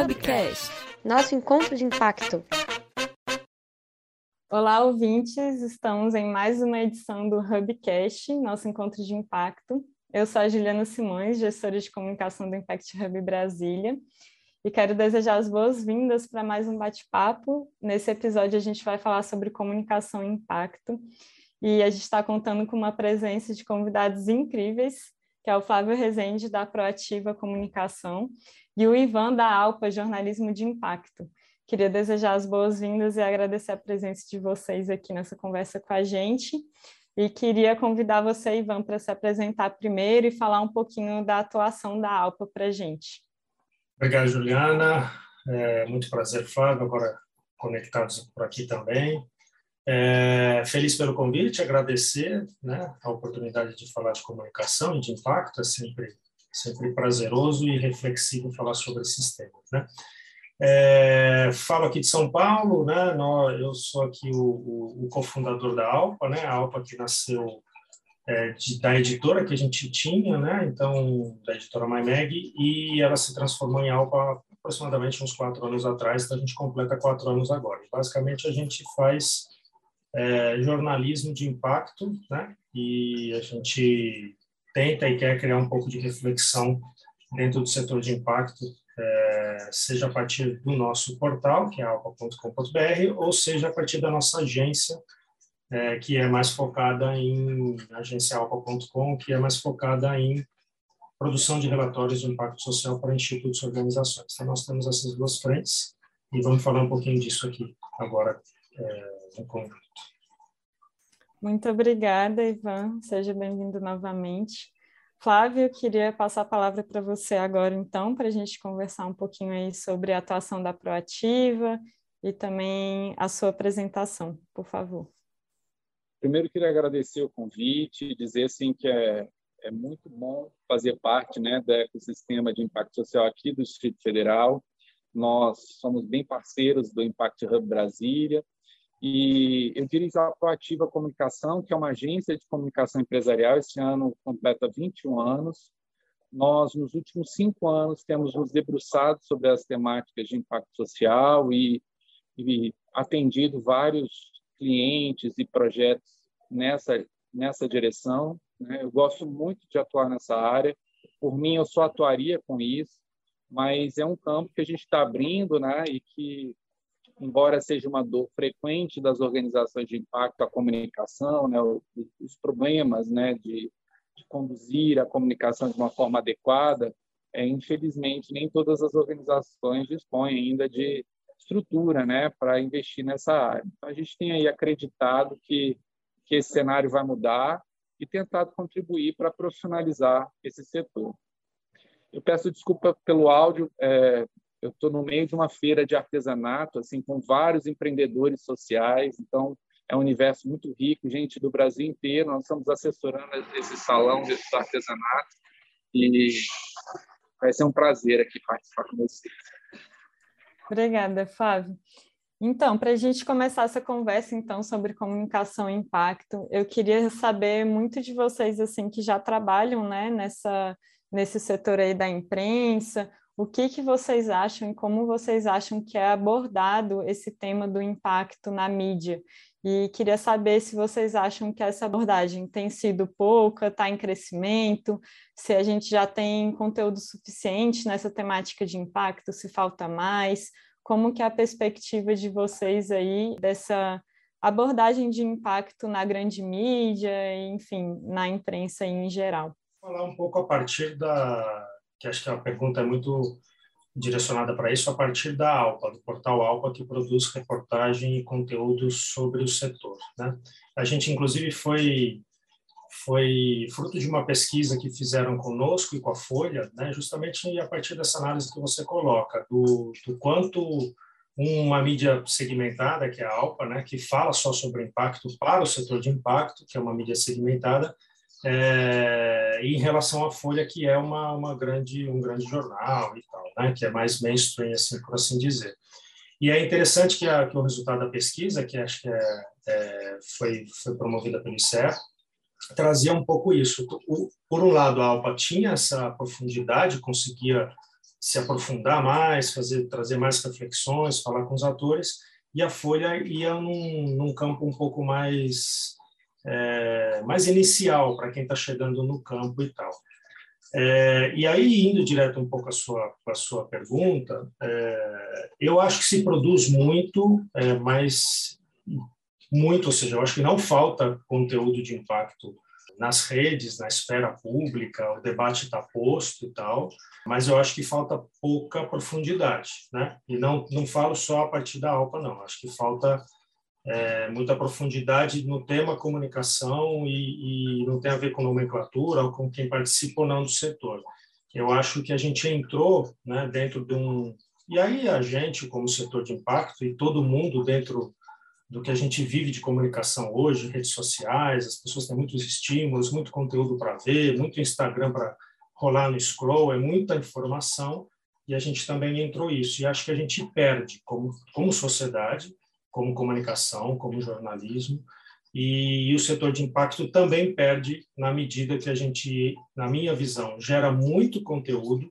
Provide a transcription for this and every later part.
Hubcast, nosso encontro de impacto. Olá, ouvintes! Estamos em mais uma edição do Hubcast, nosso encontro de impacto. Eu sou a Juliana Simões, gestora de comunicação do Impact Hub Brasília, e quero desejar as boas-vindas para mais um bate-papo. Nesse episódio, a gente vai falar sobre comunicação e impacto, e a gente está contando com uma presença de convidados incríveis, que é o Flávio Rezende, da Proativa Comunicação, e o Ivan, da Alpa Jornalismo de Impacto. Queria desejar as boas-vindas e agradecer a presença de vocês aqui nessa conversa com a gente. E queria convidar você, Ivan, para se apresentar primeiro e falar um pouquinho da atuação da Alpa para a gente. Obrigado, Juliana. É muito prazer, Flávio, agora conectados por aqui também. É, feliz pelo convite, agradecer né, a oportunidade de falar de comunicação e de impacto, é sempre, sempre prazeroso e reflexivo falar sobre esses temas. Né? É, falo aqui de São Paulo, né, eu sou aqui o, o, o cofundador da Alpa, né, a Alpa que nasceu é, de, da editora que a gente tinha, né, então, da editora MyMag, e ela se transformou em Alpa aproximadamente uns quatro anos atrás, então a gente completa quatro anos agora. Basicamente, a gente faz é, jornalismo de impacto, né? E a gente tenta e quer criar um pouco de reflexão dentro do setor de impacto, é, seja a partir do nosso portal, que é alpa.com.br, ou seja a partir da nossa agência, é, que é mais focada em agenciaalpa.com, que é mais focada em produção de relatórios de impacto social para institutos e organizações. Então, nós temos essas duas frentes e vamos falar um pouquinho disso aqui agora é, no conjunto. Muito obrigada, Ivan. Seja bem-vindo novamente. Flávio, queria passar a palavra para você agora, então, para a gente conversar um pouquinho aí sobre a atuação da Proativa e também a sua apresentação, por favor. Primeiro, queria agradecer o convite, dizer assim que é, é muito bom fazer parte né, do ecossistema de impacto social aqui do Distrito Federal. Nós somos bem parceiros do Impact Hub Brasília, e eu dirijo a Proativa Comunicação, que é uma agência de comunicação empresarial. Esse ano completa 21 anos. Nós, nos últimos cinco anos, temos nos debruçado sobre as temáticas de impacto social e, e atendido vários clientes e projetos nessa, nessa direção. Né? Eu gosto muito de atuar nessa área. Por mim, eu só atuaria com isso, mas é um campo que a gente está abrindo né? e que embora seja uma dor frequente das organizações de impacto, a comunicação, né, os problemas né, de, de conduzir a comunicação de uma forma adequada, é, infelizmente, nem todas as organizações dispõem ainda de estrutura né, para investir nessa área. Então, a gente tem aí acreditado que, que esse cenário vai mudar e tentado contribuir para profissionalizar esse setor. Eu peço desculpa pelo áudio, é, eu estou no meio de uma feira de artesanato, assim, com vários empreendedores sociais, então é um universo muito rico, gente do Brasil inteiro, nós estamos assessorando esse salão desses artesanatos e vai ser um prazer aqui participar com vocês. Obrigada, Flávio. Então, para a gente começar essa conversa então sobre comunicação e impacto, eu queria saber muito de vocês assim que já trabalham, né, nessa nesse setor aí da imprensa o que, que vocês acham e como vocês acham que é abordado esse tema do impacto na mídia. E queria saber se vocês acham que essa abordagem tem sido pouca, está em crescimento, se a gente já tem conteúdo suficiente nessa temática de impacto, se falta mais, como que é a perspectiva de vocês aí dessa abordagem de impacto na grande mídia, enfim, na imprensa em geral. Vou falar um pouco a partir da que acho que a pergunta é muito direcionada para isso, a partir da ALPA, do portal ALPA, que produz reportagem e conteúdos sobre o setor. Né? A gente, inclusive, foi foi fruto de uma pesquisa que fizeram conosco e com a Folha, né, justamente a partir dessa análise que você coloca, do, do quanto uma mídia segmentada, que é a ALPA, né, que fala só sobre impacto para o setor de impacto, que é uma mídia segmentada, é, em relação à Folha, que é uma, uma grande, um grande jornal e tal, né, que é mais mainstream, assim, por assim dizer. E é interessante que, a, que o resultado da pesquisa, que acho que é, é, foi, foi promovida pelo ICER, trazia um pouco isso. O, por um lado, a Alpa tinha essa profundidade, conseguia se aprofundar mais, fazer trazer mais reflexões, falar com os atores, e a Folha ia num, num campo um pouco mais é, mais inicial para quem está chegando no campo e tal. É, e aí, indo direto um pouco à sua, à sua pergunta, é, eu acho que se produz muito, é, mas muito, ou seja, eu acho que não falta conteúdo de impacto nas redes, na esfera pública, o debate está posto e tal, mas eu acho que falta pouca profundidade, né? E não não falo só a partir da ALPA, não. Acho que falta é, muita profundidade no tema comunicação e, e, não tem a ver com nomenclatura ou com quem participa ou não do setor. Eu acho que a gente entrou né, dentro de um. E aí a gente, como setor de impacto, e todo mundo dentro do que a gente vive de comunicação hoje, redes sociais, as pessoas têm muitos estímulos, muito conteúdo para ver, muito Instagram para rolar no scroll, é muita informação, e a gente também entrou isso. E acho que a gente perde, como, como sociedade, como comunicação, como jornalismo, e, o setor de impacto também perde na medida que a gente, na minha visão, gera muito conteúdo,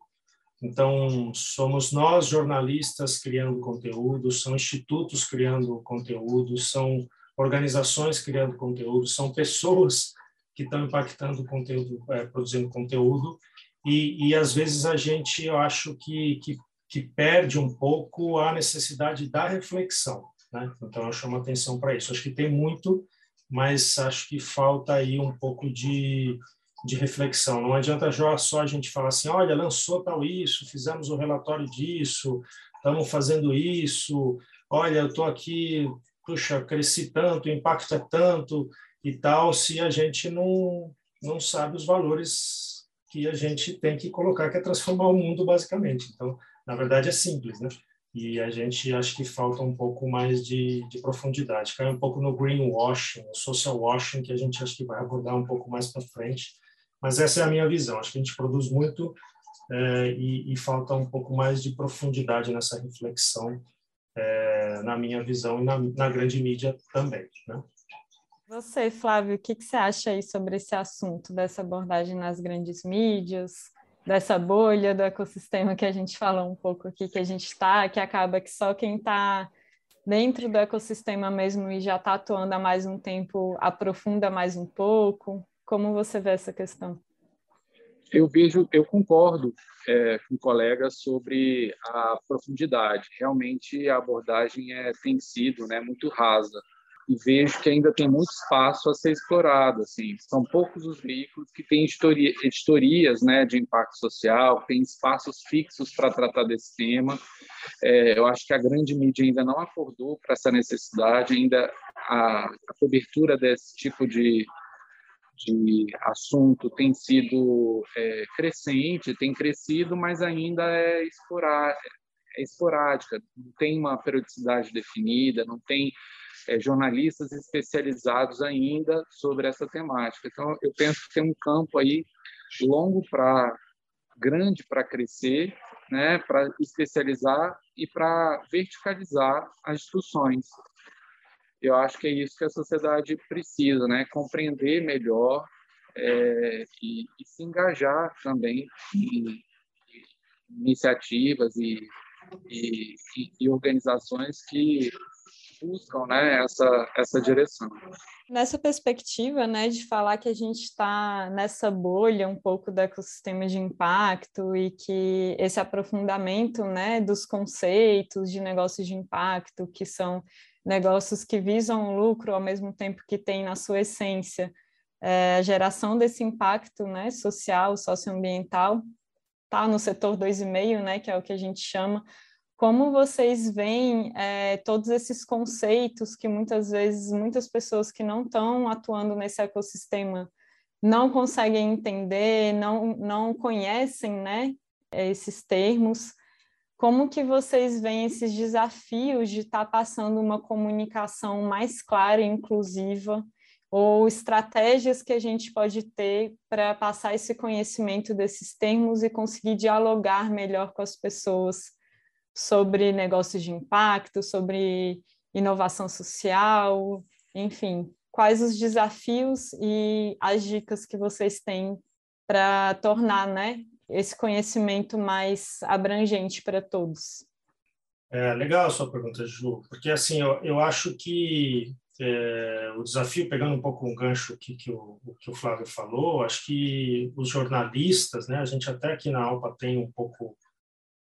então, somos nós, jornalistas, criando conteúdo, são institutos criando conteúdo, são organizações criando conteúdo, são pessoas que estão impactando conteúdo, é, produzindo conteúdo, e, e às vezes a gente, eu acho que, que, que perde um pouco a necessidade da reflexão. Né? Então, eu chamo atenção para isso. Acho que tem muito, mas acho que falta aí um pouco de de reflexão. Não adianta só a gente falar assim, olha, lançou tal isso, fizemos o um relatório disso, estamos fazendo isso, olha, eu estou aqui, puxa, cresci tanto, o impacto é tanto e tal, se a gente não, não sabe os valores que a gente tem que colocar, que é transformar o mundo, basicamente. Então, na verdade, é simples, né? E a gente acho que falta um pouco mais de, de profundidade. Cai um pouco no greenwashing, no social washing, que a gente acho que vai abordar um pouco mais para frente, mas essa é a minha visão. Acho que a gente produz muito é, e, e, falta um pouco mais de profundidade nessa reflexão, é, na minha visão, e na, na grande mídia também. Né? Você, Flávio, o que, que você acha aí sobre esse assunto, dessa abordagem nas grandes mídias, dessa bolha do ecossistema que a gente falou um pouco aqui, que a gente está, que acaba que só quem está dentro do ecossistema mesmo e já está atuando há mais um tempo aprofunda mais um pouco? Como você vê essa questão? Eu vejo, eu concordo é, com colegas sobre a profundidade. Realmente a abordagem é, tem sido né, muito rasa e vejo que ainda tem muito espaço a ser explorado. Assim, são poucos os veículos que têm editoria, editorias né, de impacto social, têm espaços fixos para tratar desse tema. É, eu acho que a grande mídia ainda não acordou para essa necessidade, ainda a, a cobertura desse tipo de de assunto tem sido é, crescente, tem crescido, mas ainda é, é esporádica, não tem uma periodicidade definida, não tem é, jornalistas especializados ainda sobre essa temática. Então, eu penso que tem um campo aí longo para grande para crescer, né, para especializar e para verticalizar as discussões. Eu acho que é isso que a sociedade precisa, né? Compreender melhor é, e, e, se engajar também em, iniciativas e, e, e, organizações que buscam né, essa, essa direção. Nessa perspectiva né, de falar que a gente está nessa bolha um pouco do ecossistema de impacto e que esse aprofundamento né, dos conceitos de negócios de impacto, que são negócios que visam o lucro ao mesmo tempo que tem na sua essência é, a geração desse impacto né, social, socioambiental, está no setor 2,5, né, que é o que a gente chama. Como vocês veem é, todos esses conceitos que muitas vezes muitas pessoas que não estão atuando nesse ecossistema não conseguem entender, não, não conhecem né, esses termos, como que vocês veem esses desafios de estar tá passando uma comunicação mais clara e inclusiva ou estratégias que a gente pode ter para passar esse conhecimento desses termos e conseguir dialogar melhor com as pessoas sobre negócios de impacto, sobre inovação social, enfim, quais os desafios e as dicas que vocês têm para tornar, né, esse conhecimento mais abrangente para todos? É legal a sua pergunta, Ju, porque assim eu, eu acho que é, o desafio, pegando um pouco um gancho aqui que o, que o Flávio falou, acho que os jornalistas, né, a gente até aqui na Alpa tem um pouco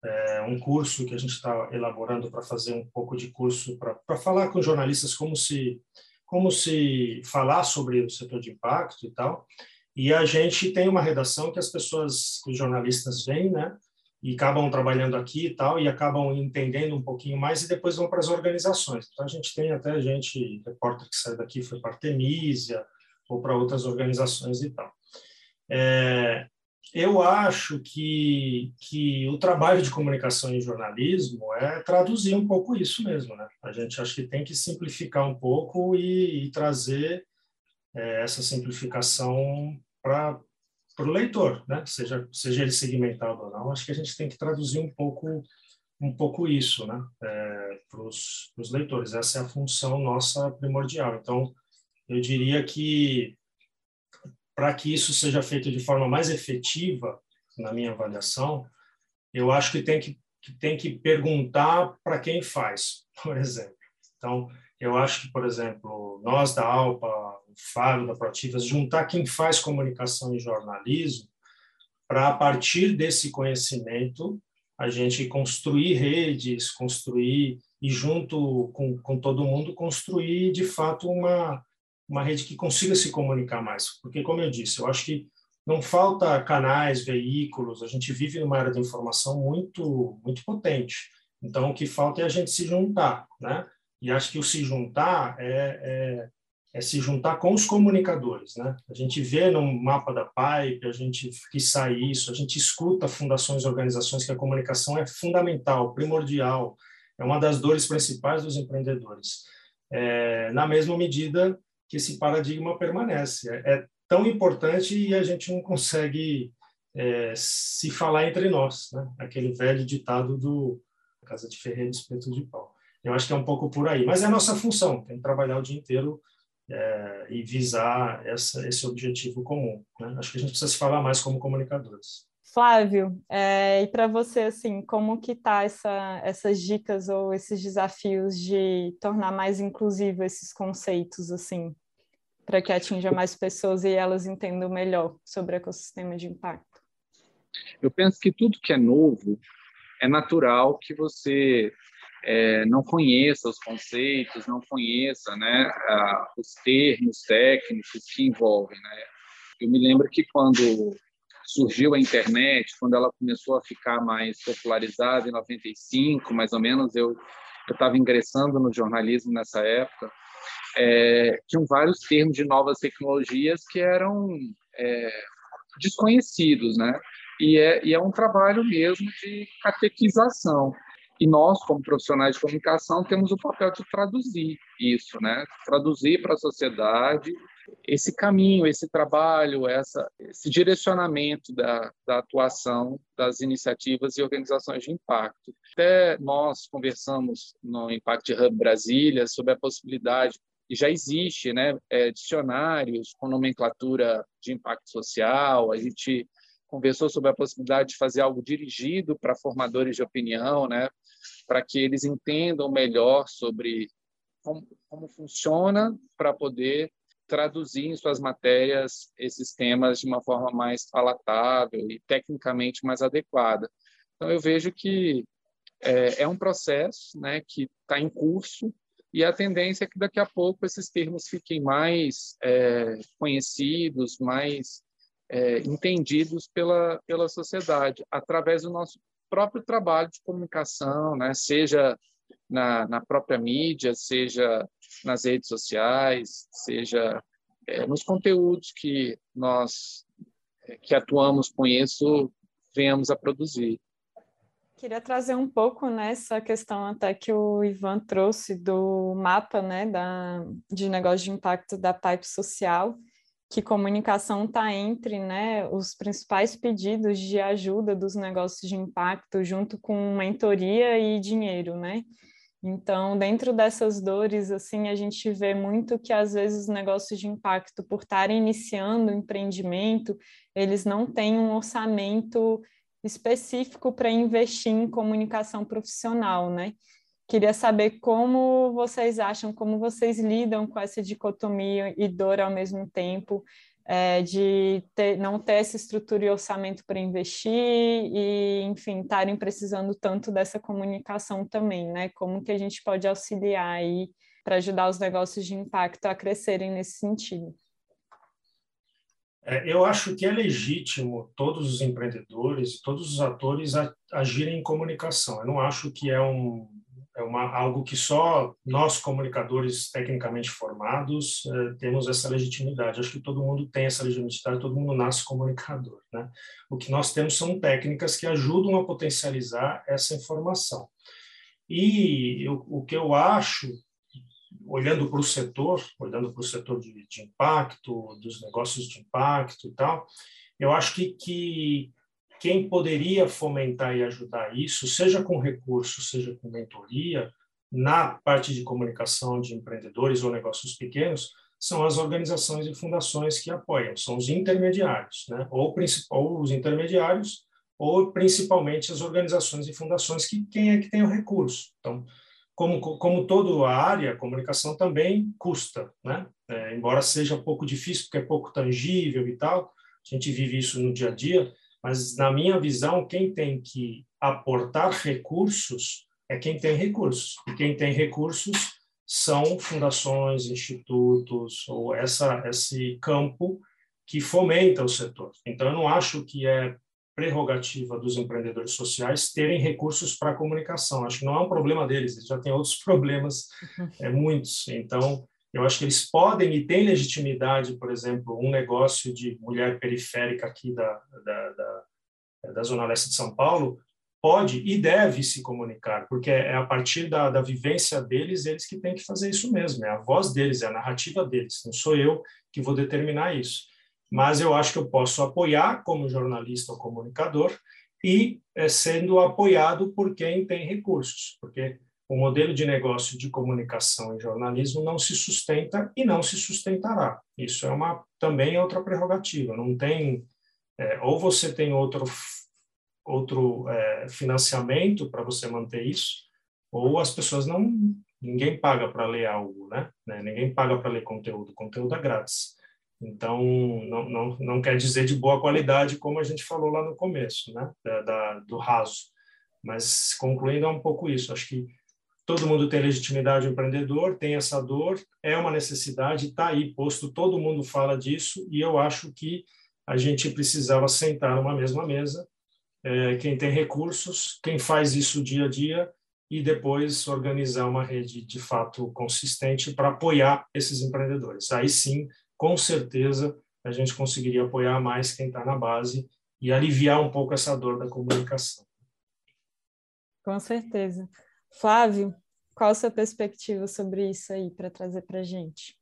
é, um curso que a gente está elaborando para fazer um pouco de curso para falar com jornalistas como se como se falar sobre o setor de impacto e tal. E a gente tem uma redação que as pessoas, os jornalistas vêm, né? E acabam trabalhando aqui e tal, e acabam entendendo um pouquinho mais e depois vão para as organizações. Então, a gente tem até gente, repórter que saiu daqui foi para Artemisia ou para outras organizações e tal. É, eu acho que, que o trabalho de comunicação e jornalismo é traduzir um pouco isso mesmo, né? A gente acho que tem que simplificar um pouco e, e trazer é, essa simplificação para o leitor, né? Seja seja ele segmentado ou não, acho que a gente tem que traduzir um pouco um pouco isso, né? É, para os leitores. Essa é a função nossa primordial. Então, eu diria que para que isso seja feito de forma mais efetiva, na minha avaliação, eu acho que tem que, que tem que perguntar para quem faz, por exemplo. Então, eu acho que, por exemplo, nós da Alpa, o Fábio da Proativas, juntar quem faz comunicação e jornalismo, para, a partir desse conhecimento, a gente construir redes, construir, e junto com, com todo mundo, construir, de fato, uma, uma rede que consiga se comunicar mais. Porque, como eu disse, eu acho que não falta canais, veículos, a gente vive numa era de informação muito, muito potente. Então, o que falta é a gente se juntar, né? E acho que o se juntar é, é, é se juntar com os comunicadores, né? A gente vê no mapa da Pipe, a gente que sai isso, a gente escuta fundações organizações que a comunicação é fundamental, primordial, é uma das dores principais dos empreendedores. É, na mesma medida que esse paradigma permanece. É, é tão importante e a gente não consegue é, se falar entre nós, né? Aquele velho ditado do Casa de Ferreira Espeto de Pau. Eu acho que é um pouco por aí, mas é a nossa função, tem que trabalhar o dia inteiro é, e visar essa, esse objetivo comum. Né? Acho que a gente precisa se falar mais como comunicadores. Flávio, é, e para você, assim, como que tá essa, essas dicas ou esses desafios de tornar mais inclusivo esses conceitos, assim, para que atinja mais pessoas e elas entendam melhor sobre o ecossistema de impacto? Eu penso que tudo que é novo é natural que você é, não conheça os conceitos, não conheça né, a, os termos técnicos que envolvem. Né? Eu me lembro que quando surgiu a internet, quando ela começou a ficar mais popularizada em 95, mais ou menos, eu estava ingressando no jornalismo nessa época, é, tinham vários termos de novas tecnologias que eram é, desconhecidos, né? E é, e é um trabalho mesmo de catequização. E nós, como profissionais de comunicação, temos o papel de traduzir isso, né? Traduzir para a sociedade esse caminho, esse trabalho, essa, esse direcionamento da, da atuação das iniciativas e organizações de impacto. Até nós conversamos no Impact Hub Brasília sobre a possibilidade e já existe, né, é, dicionários com nomenclatura de impacto social. A gente conversou sobre a possibilidade de fazer algo dirigido para formadores de opinião, né, para que eles entendam melhor sobre como, como funciona para poder traduzir em suas matérias esses temas de uma forma mais palatável e tecnicamente mais adequada. Então, eu vejo que é, é um processo né, que está em curso e a tendência é que daqui a pouco esses termos fiquem mais é, conhecidos, mais é, entendidos pela, pela sociedade, através do nosso próprio trabalho de comunicação, né? seja na, na própria mídia, seja nas redes sociais, seja é, nos conteúdos que nós é, que atuamos com isso venhamos a produzir. Queria trazer um pouco nessa né, questão até que o Ivan trouxe do mapa né, da, de negócio de impacto da Pipe Social, que comunicação está entre né, os principais pedidos de ajuda dos negócios de impacto, junto com mentoria e dinheiro, né? Então, dentro dessas dores, assim, a gente vê muito que às vezes os negócios de impacto, por estarem iniciando o empreendimento, eles não têm um orçamento específico para investir em comunicação profissional, né? Queria saber como vocês acham, como vocês lidam com essa dicotomia e dor ao mesmo tempo, é, de ter, não ter essa estrutura e orçamento para investir e, enfim, estarem precisando tanto dessa comunicação também, né? Como que a gente pode auxiliar aí para ajudar os negócios de impacto a crescerem nesse sentido? É, eu acho que é legítimo todos os empreendedores, todos os atores agirem em comunicação. Eu não acho que é um é uma, algo que só nós, comunicadores tecnicamente formados, eh, temos essa legitimidade. Acho que todo mundo tem essa legitimidade, todo mundo nasce comunicador. Né? O que nós temos são técnicas que ajudam a potencializar essa informação. E eu, o que eu acho, olhando para o setor, olhando para o setor de, de impacto, dos negócios de impacto e tal, eu acho que, que quem poderia fomentar e ajudar isso, seja com recursos, seja com mentoria, na parte de comunicação de empreendedores ou negócios pequenos, são as organizações e fundações que apoiam, são os intermediários, né? ou, ou os intermediários, ou principalmente as organizações e fundações que quem é que tem o recurso. Então, como, como toda a área, a comunicação também custa, né? É, embora seja pouco difícil, porque é pouco tangível e tal, a gente vive isso no dia a dia, mas, na minha visão, quem tem que aportar recursos é quem tem recursos. E quem tem recursos são fundações, institutos, ou essa, esse campo que fomenta o setor. Então, eu não acho que é prerrogativa dos empreendedores sociais terem recursos para comunicação. Acho que não é um problema deles, eles já têm outros problemas, é, muitos. Então, eu acho que eles podem e têm legitimidade, por exemplo, um negócio de mulher periférica aqui da, da, da, da Zona Leste de São Paulo, pode e deve se comunicar, porque é a partir da, da vivência deles, eles que têm que fazer isso mesmo, é a voz deles, é a narrativa deles, não sou eu que vou determinar isso. Mas eu acho que eu posso apoiar como jornalista ou comunicador e é, sendo apoiado por quem tem recursos, porque o modelo de negócio de comunicação e jornalismo não se sustenta e não se sustentará. Isso é uma também é outra prerrogativa. Não tem é, ou você tem outro outro é, financiamento para você manter isso, ou as pessoas não ninguém paga para ler algo, né? né? Ninguém paga para ler conteúdo. Conteúdo é grátis. Então não, não, não quer dizer de boa qualidade como a gente falou lá no começo, né? Da, da do raso. Mas concluindo é um pouco isso. Acho que todo mundo tem legitimidade empreendedor, tem essa dor, é uma necessidade, está aí posto, todo mundo fala disso, e eu acho que a gente precisava sentar numa mesma mesa, é, quem tem recursos, quem faz isso dia a dia, e depois organizar uma rede de fato consistente para apoiar esses empreendedores. Aí sim, com certeza, a gente conseguiria apoiar mais quem está na base e aliviar um pouco essa dor da comunicação. Com certeza. Flávio, qual a sua perspectiva sobre isso aí para trazer para gente?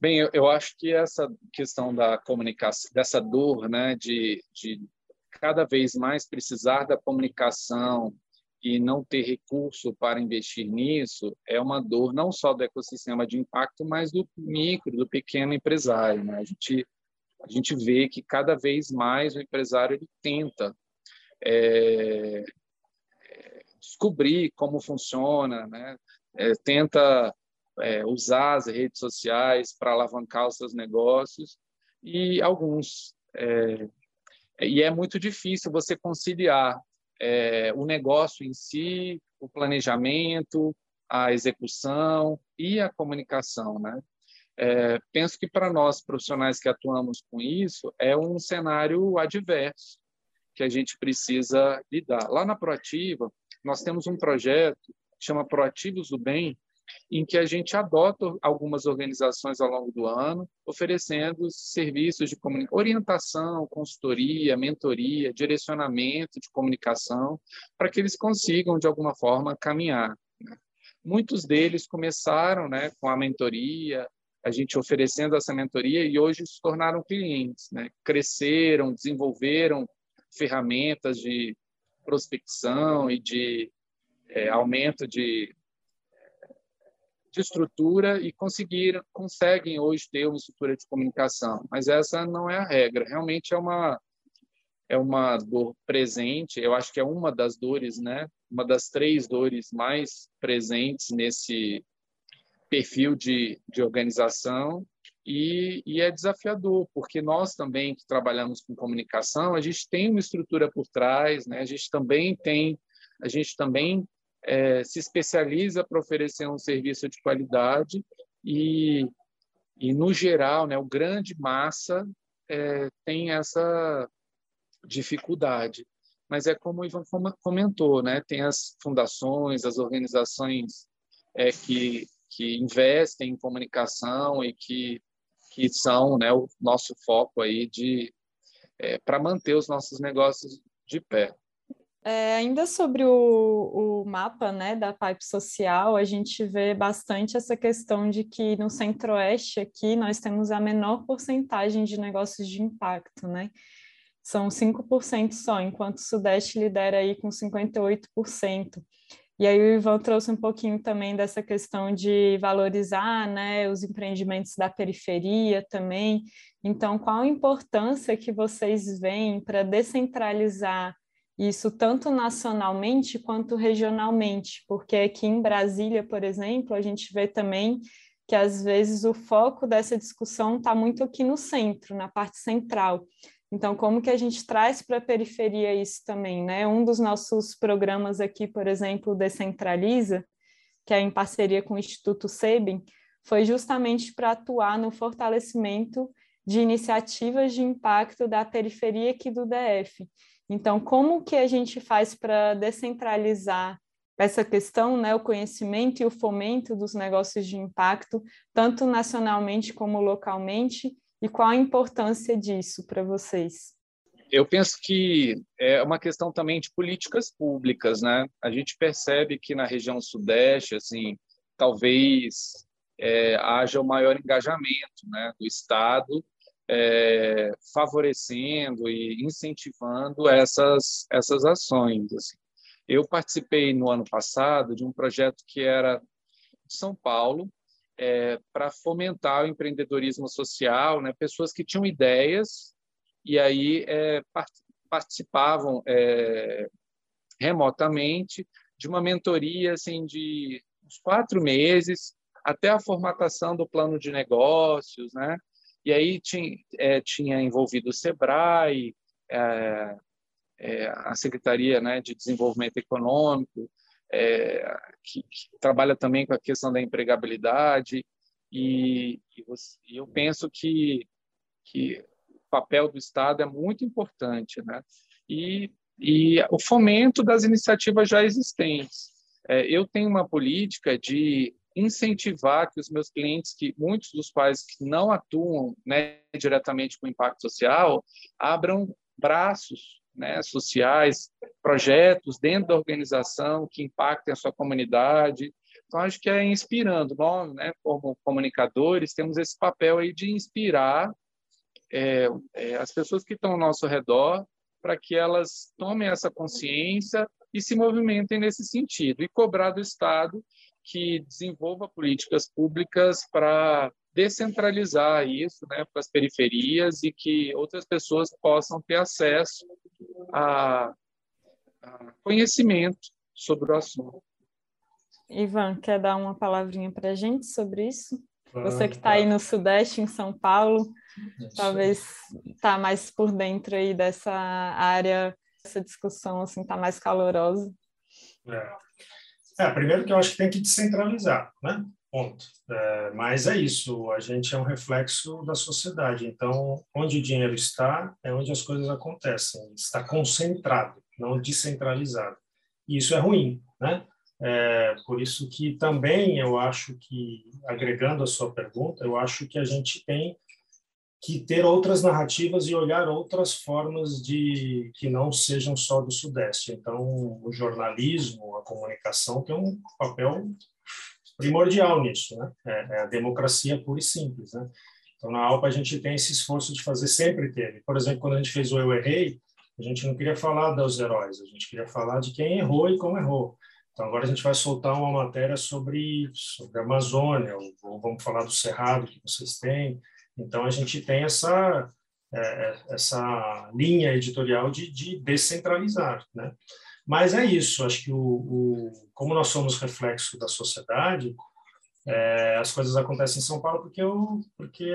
Bem, eu, eu, acho que essa questão da comunicação, dessa dor, né, de, de cada vez mais precisar da comunicação e não ter recurso para investir nisso, é uma dor não só do ecossistema de impacto, mas do micro, do pequeno empresário. Né? A, gente, a gente vê que cada vez mais o empresário ele tenta é, descobrir como funciona, né? É, tenta é, usar as redes sociais para alavancar os seus negócios e alguns é, e é muito difícil você conciliar é, o negócio em si, o planejamento, a execução e a comunicação, né? É, penso que para nós profissionais que atuamos com isso é um cenário adverso que a gente precisa lidar. Lá na Proativa, nós temos um projeto que chama Proativos do Bem, em que a gente adota algumas organizações ao longo do ano, oferecendo serviços de orientação, consultoria, mentoria, direcionamento de comunicação, para que eles consigam, de alguma forma, caminhar. Né? Muitos deles começaram né, com a mentoria, a gente oferecendo essa mentoria e hoje se tornaram clientes, né? cresceram, desenvolveram ferramentas de prospecção e de é, aumento de de estrutura e conseguiram, conseguem hoje ter uma estrutura de comunicação, mas essa não é a regra. Realmente é uma é uma dor presente. Eu acho que é uma das dores, né? Uma das três dores mais presentes nesse perfil de, de organização e, e, é desafiador, porque nós também que trabalhamos com comunicação, a gente tem uma estrutura por trás, né? A gente também tem, a gente também é, se especializa para oferecer um serviço de qualidade e, e no geral, né, o grande massa é, tem essa dificuldade. Mas é como o Ivan comentou, né, tem as fundações, as organizações é, que, que investem em comunicação e que, que são né, o nosso foco aí de é, para manter os nossos negócios de pé. É, ainda sobre o, o mapa né, da Pipe Social, a gente vê bastante essa questão de que no Centro-Oeste aqui nós temos a menor porcentagem de negócios de impacto, né? São 5% só, enquanto o Sudeste lidera aí com 58%. E aí o Ivan trouxe um pouquinho também dessa questão de valorizar né, os empreendimentos da periferia também. Então, qual a importância que vocês veem para descentralizar isso tanto nacionalmente quanto regionalmente, porque aqui em Brasília, por exemplo, a gente vê também que às vezes o foco dessa discussão está muito aqui no centro, na parte central. Então, como que a gente traz para a periferia isso também, né? Um dos nossos programas aqui, por exemplo, Decentraliza, que é em parceria com o Instituto SEBEN, foi justamente para atuar no fortalecimento de iniciativas de impacto da periferia aqui do DF. Então, como que a gente faz para descentralizar essa questão, né, o conhecimento e o fomento dos negócios de impacto, tanto nacionalmente como localmente, e qual a importância disso para vocês? Eu penso que é uma questão também de políticas públicas, né? A gente percebe que na região sudeste, assim, talvez é, haja o um maior engajamento, né, do Estado é, favorecendo e incentivando essas essas ações. Assim. Eu participei no ano passado de um projeto que era de São Paulo é, para fomentar o empreendedorismo social, né? Pessoas que tinham ideias e aí é, participavam é, remotamente de uma mentoria assim de uns quatro meses até a formatação do plano de negócios, né? E aí tinha, é, tinha envolvido o SEBRAE, é, é, a Secretaria né, de Desenvolvimento Econômico, é, que, que, trabalha também com a questão da empregabilidade, e, e, você, eu penso que, que o papel do Estado é muito importante, né? E, e o fomento das iniciativas já existentes. É, eu tenho uma política de incentivar que os meus clientes, que muitos dos quais não atuam né, diretamente com impacto social, abram braços né, sociais, projetos dentro da organização que impactem a sua comunidade. Então, acho que é inspirando. Nós, né, como comunicadores, temos esse papel aí de inspirar é, é, as pessoas que estão ao nosso redor para que elas tomem essa consciência e se movimentem nesse sentido e cobrar do Estado que desenvolva políticas públicas para descentralizar isso né, para as periferias e que outras pessoas possam ter acesso a, a conhecimento sobre o assunto. Ivan, quer dar uma palavrinha para a gente sobre isso? Você que está aí no Sudeste, em São Paulo, talvez está mais por dentro aí dessa área, essa discussão assim está mais calorosa. É. É, primeiro que eu acho que tem que descentralizar, né? Ponto. É, mas é isso, a gente é um reflexo da sociedade. Então, onde o dinheiro está, é onde as coisas acontecem. Está concentrado, não descentralizado. E isso é ruim, né? É, por isso que também eu acho que, agregando a sua pergunta, eu acho que a gente tem que ter outras narrativas e olhar outras formas de que não sejam só do Sudeste. Então, o jornalismo, a comunicação tem um papel primordial nisso, né? É, é a democracia pura e simples, né? Então, na Alpa a gente tem esse esforço de fazer, sempre teve. Por exemplo, quando a gente fez o Eu Errei, a gente não queria falar dos heróis, a gente queria falar de quem errou e como errou. Então, agora a gente vai soltar uma matéria sobre, sobre a Amazônia, ou, ou vamos falar do Cerrado que vocês têm. Então, a gente tem essa, é, é, essa linha editorial de, de descentralizar, né? Mas é isso, acho que o, o, como nós somos reflexo da sociedade, é, as coisas acontecem em São Paulo porque, o, porque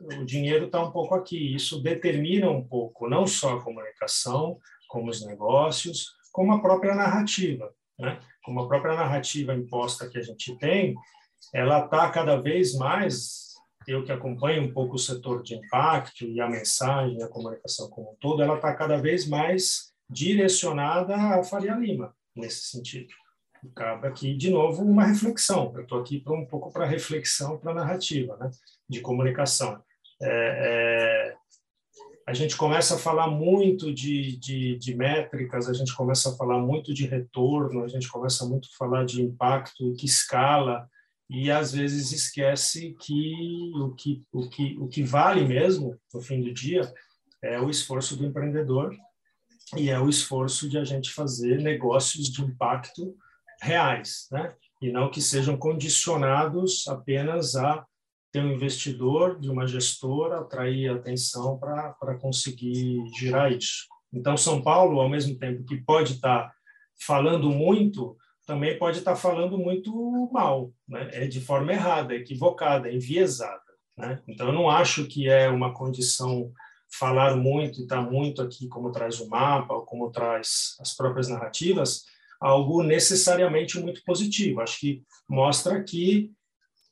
o dinheiro está um pouco aqui. Isso determina um pouco não só a comunicação, como os negócios, como a própria narrativa. Né? Como a própria narrativa imposta que a gente tem, ela está cada vez mais, eu que acompanho um pouco o setor de impacto e a mensagem, a comunicação como um todo, ela está cada vez mais direcionada a Faria Lima, nesse sentido. Cabe aqui, de novo, uma reflexão. Eu estou aqui para um pouco para reflexão, para narrativa, né? de comunicação. É, é, a gente começa a falar muito de, de, de, métricas, a gente começa a falar muito de retorno, a gente começa muito a falar de impacto, que escala, e às vezes esquece que o que, o que, o que vale mesmo, no fim do dia, é o esforço do empreendedor e é o esforço de a gente fazer negócios de impacto reais, né? e não que sejam condicionados apenas a ter um investidor, de uma gestora, atrair atenção para conseguir girar isso. Então, São Paulo, ao mesmo tempo que pode estar tá falando muito, também pode estar tá falando muito mal, né? é de forma errada, equivocada, enviesada. Né? Então, eu não acho que é uma condição falar muito e estar muito aqui, como traz o mapa, ou como traz as próprias narrativas, algo necessariamente muito positivo. Acho que mostra que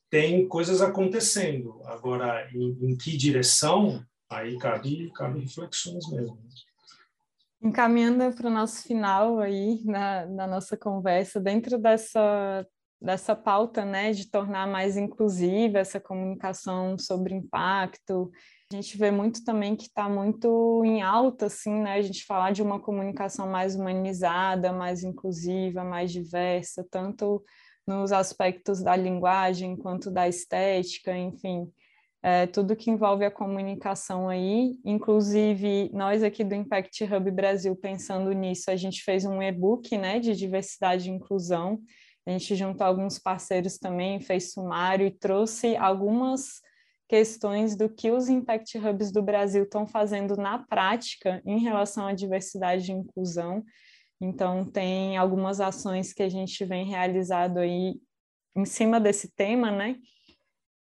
tem coisas acontecendo. Agora, em, em que direção, aí cabe, cabe reflexões mesmo. Encaminhando para o nosso final aí, na, na nossa conversa, dentro dessa, dessa pauta, né, de tornar mais inclusiva essa comunicação sobre impacto, a gente vê muito também que está muito em alta, assim, né, a gente falar de uma comunicação mais humanizada, mais inclusiva, mais diversa, tanto nos aspectos da linguagem quanto da estética, enfim, é, tudo que envolve a comunicação aí. Inclusive, nós aqui do Impact Hub Brasil, pensando nisso, a gente fez um e-book né, de diversidade e inclusão. A gente juntou alguns parceiros também, fez sumário e trouxe algumas questões do que os Impact Hubs do Brasil estão fazendo na prática em relação à diversidade e inclusão. Então, tem algumas ações que a gente vem realizando aí em cima desse tema, né?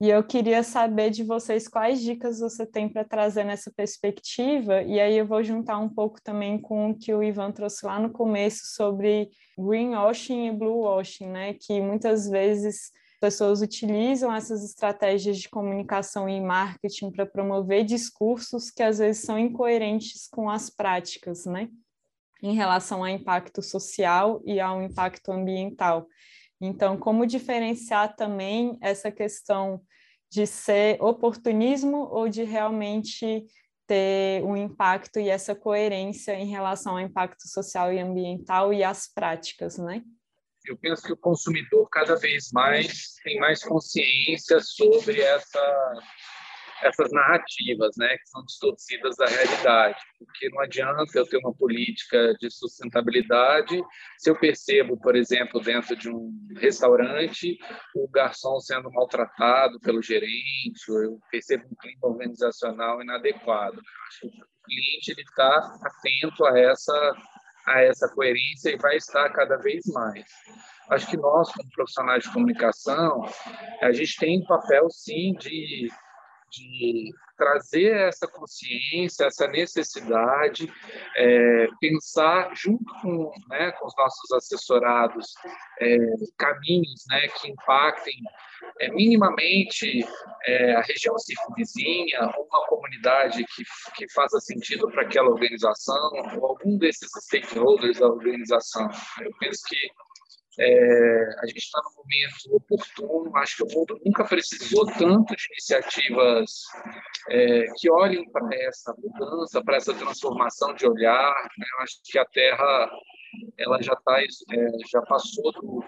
E eu queria saber de vocês quais dicas você tem para trazer nessa perspectiva, e aí eu vou juntar um pouco também com o que o Ivan trouxe lá no começo sobre greenwashing e bluewashing, né? Que muitas vezes pessoas utilizam essas estratégias de comunicação e marketing para promover discursos que às vezes são incoerentes com as práticas, né? em relação ao impacto social e ao impacto ambiental. Então, como diferenciar também essa questão de ser oportunismo ou de realmente ter um impacto e essa coerência em relação ao impacto social e ambiental e às práticas, né? Eu penso que o consumidor cada vez mais tem mais consciência sobre essa essas narrativas, né, que são distorcidas da realidade, porque não adianta eu ter uma política de sustentabilidade se eu percebo, por exemplo, dentro de um restaurante, o garçom sendo maltratado pelo gerente, eu percebo um clima organizacional inadequado. o cliente ele está atento a essa a essa coerência e vai estar cada vez mais. Acho que nós, como profissionais de comunicação, a gente tem um papel, sim, de de trazer essa consciência, essa necessidade, é, pensar junto com, né, com os nossos assessorados é, caminhos né, que impactem é, minimamente é, a região circunvizinha, uma comunidade que, que faça sentido para aquela organização, ou algum desses stakeholders da organização. Eu penso que é, a gente está no momento oportuno, acho que o mundo nunca precisou tanto de iniciativas é, que olhem para essa mudança, para essa transformação de olhar. Né? Eu acho que a Terra ela já, tá, é, já passou do,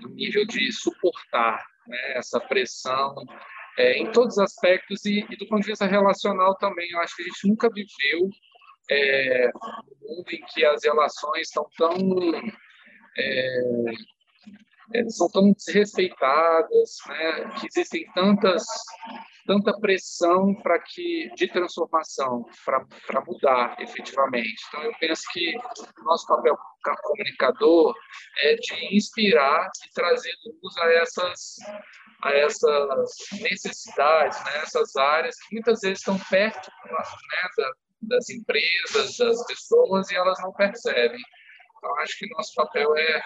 do, nível de suportar né? essa pressão é, em todos os aspectos e, e, do ponto de vista relacional também. Eu acho que a gente nunca viveu é, um mundo em que as relações estão tão é, é, são tão desrespeitadas, né, que existem tantas tanta pressão para que de transformação para mudar efetivamente. Então eu penso que o nosso papel comunicador é de inspirar e trazer luz a essas a essas necessidades, né, essas áreas que muitas vezes estão perto né, das empresas, das pessoas e elas não percebem. Então, acho que nosso papel é,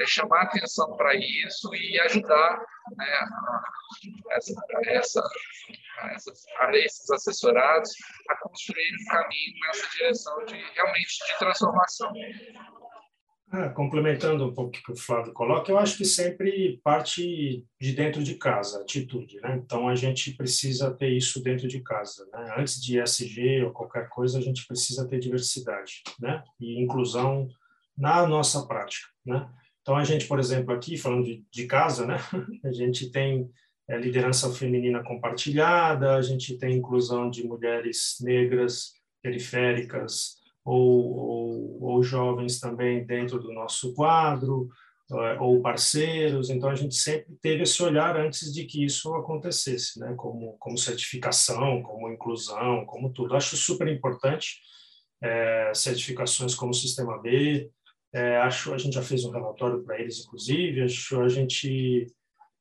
é chamar atenção para isso e ajudar né, a, a, essa, a, essas, a esses assessorados a construir um caminho nessa direção de realmente de transformação. Ah, complementando um pouco o que o Flávio coloca, eu acho que sempre parte de dentro de casa, atitude, né? Então a gente precisa ter isso dentro de casa, né? Antes de SG ou qualquer coisa, a gente precisa ter diversidade, né? E inclusão na nossa prática, né? Então a gente, por exemplo, aqui falando de, de casa, né? A gente tem é, liderança feminina compartilhada, a gente tem inclusão de mulheres negras periféricas ou, ou, ou jovens também dentro do nosso quadro é, ou parceiros. Então a gente sempre teve esse olhar antes de que isso acontecesse, né? Como como certificação, como inclusão, como tudo. Acho super importante é, certificações como Sistema B, é, acho a gente já fez um relatório para eles, inclusive. Acho a gente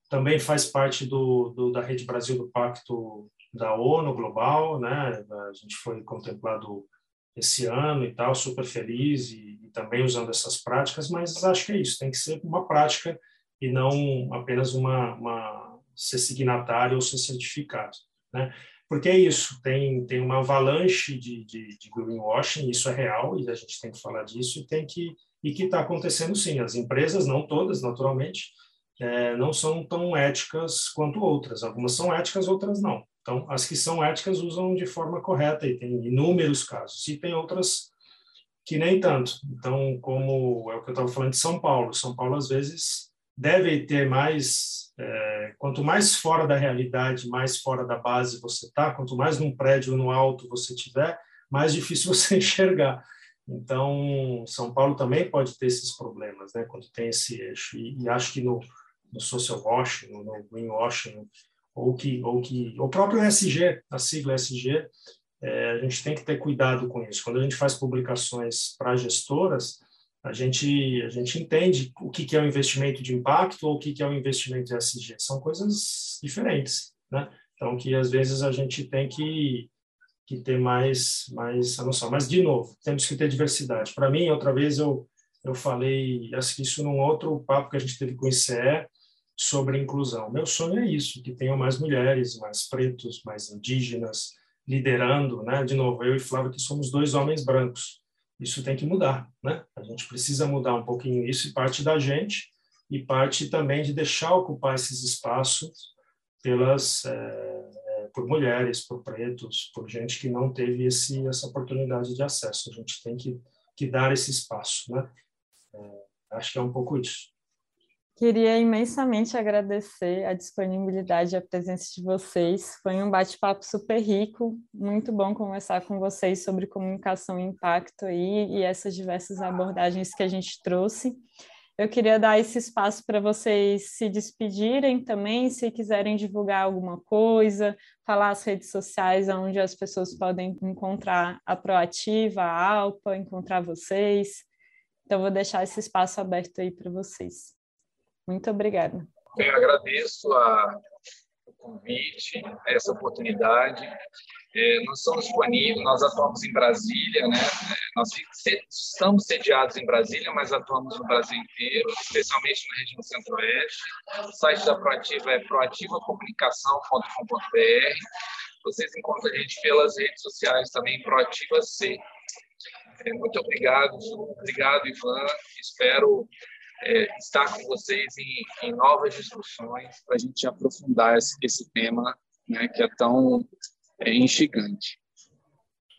também faz parte do, do, da Rede Brasil do Pacto da ONU Global, né? A gente foi contemplado esse ano e tal, super feliz e, e também usando essas práticas. Mas acho que é isso. Tem que ser uma prática e não apenas uma, uma ser signatário ou ser certificado, né? Porque é isso, tem, tem uma avalanche de, de, de greenwashing, isso é real, e a gente tem que falar disso, e tem que e que está acontecendo sim. As empresas, não todas, naturalmente, é, não são tão éticas quanto outras. Algumas são éticas, outras não. Então, as que são éticas usam de forma correta e tem inúmeros casos. E tem outras que nem tanto. Então, como é o que eu estava falando de São Paulo, São Paulo às vezes deve ter mais, é, quanto mais fora da realidade, mais fora da base você está, quanto mais num prédio no alto você tiver, mais difícil você enxergar. Então, São Paulo também pode ter esses problemas, né, quando tem esse eixo. E, e acho que no, no social washing, no greenwashing, ou que, ou que o próprio SG, a sigla SG, é, a gente tem que ter cuidado com isso. Quando a gente faz publicações para gestoras, a gente a gente entende o que, que é o investimento de impacto ou o que, que é o investimento de SG. São coisas diferentes, né? Então, que às vezes a gente tem que que ter mais, mais a noção. Mas, de novo, temos que ter diversidade. Para mim, outra vez eu, eu falei, isso num outro papo que a gente teve com o ICE, sobre inclusão. Meu sonho é isso, que tenham mais mulheres, mais pretos, mais indígenas, liderando, né? De novo, eu e Flávio que somos dois homens brancos. Isso tem que mudar, né? A gente precisa mudar um pouquinho isso e parte da gente e parte também de deixar ocupar esses espaços pelas é, por mulheres, por pretos, por gente que não teve esse, essa oportunidade de acesso. A gente tem que, que dar esse espaço, né? É, acho que é um pouco isso. Queria imensamente agradecer a disponibilidade e a presença de vocês. Foi um bate-papo super rico, muito bom conversar com vocês sobre comunicação e impacto aí, e essas diversas abordagens que a gente trouxe. Eu queria dar esse espaço para vocês se despedirem também, se quiserem divulgar alguma coisa, falar as redes sociais onde as pessoas podem encontrar a Proativa, a Alpa, encontrar vocês. Então, vou deixar esse espaço aberto aí para vocês. Muito obrigada. Eu agradeço a, convite, essa oportunidade. É, nós somos disponíveis, nós atuamos em Brasília, né? É, nós estamos sediados em Brasília, mas atuamos no Brasil inteiro, especialmente na região centro-oeste. O site da Proativa é proativacomunicação.com.br. Vocês encontram a gente pelas redes sociais também, Proativa C. É, muito obrigado, obrigado, Ivan. Espero é, estar com vocês em, em novas discussões para a gente aprofundar esse, esse tema né, que é tão é instigante.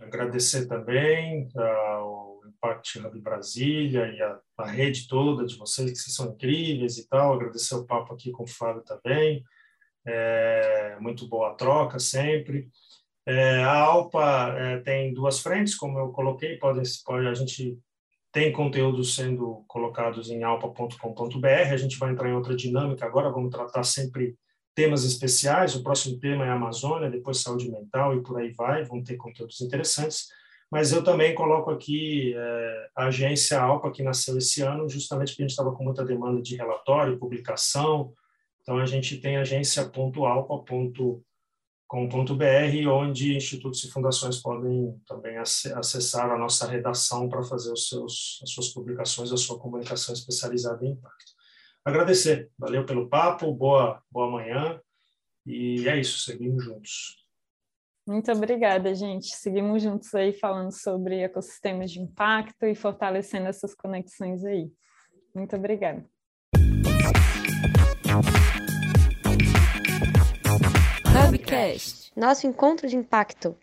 Agradecer também ao Impact Hub Brasília e a, a, rede toda de vocês, que vocês são incríveis e tal. Agradecer o papo aqui com o Flávio também. É, muito boa troca sempre. É, a Alpa é, tem duas frentes, como eu coloquei, pode, pode a gente tem conteúdos sendo colocados em alpa.com.br. A gente vai entrar em outra dinâmica agora, vamos tratar sempre temas especiais. O próximo tema é Amazônia, depois saúde mental e por aí vai. Vão ter conteúdos interessantes. Mas eu também coloco aqui é, a agência Alpa, que nasceu esse ano, justamente porque a gente estava com muita demanda de relatório, publicação. Então, a gente tem agência.alpa.com.br, onde institutos e fundações podem também acessar a nossa redação para fazer os seus, as suas publicações, a sua comunicação especializada em impacto. Agradecer, valeu pelo papo, boa, boa manhã, e é isso, seguimos juntos. Muito obrigada, gente. Seguimos juntos aí falando sobre ecossistemas de impacto e fortalecendo essas conexões aí. Muito obrigada. Hubcast, nosso encontro de impacto.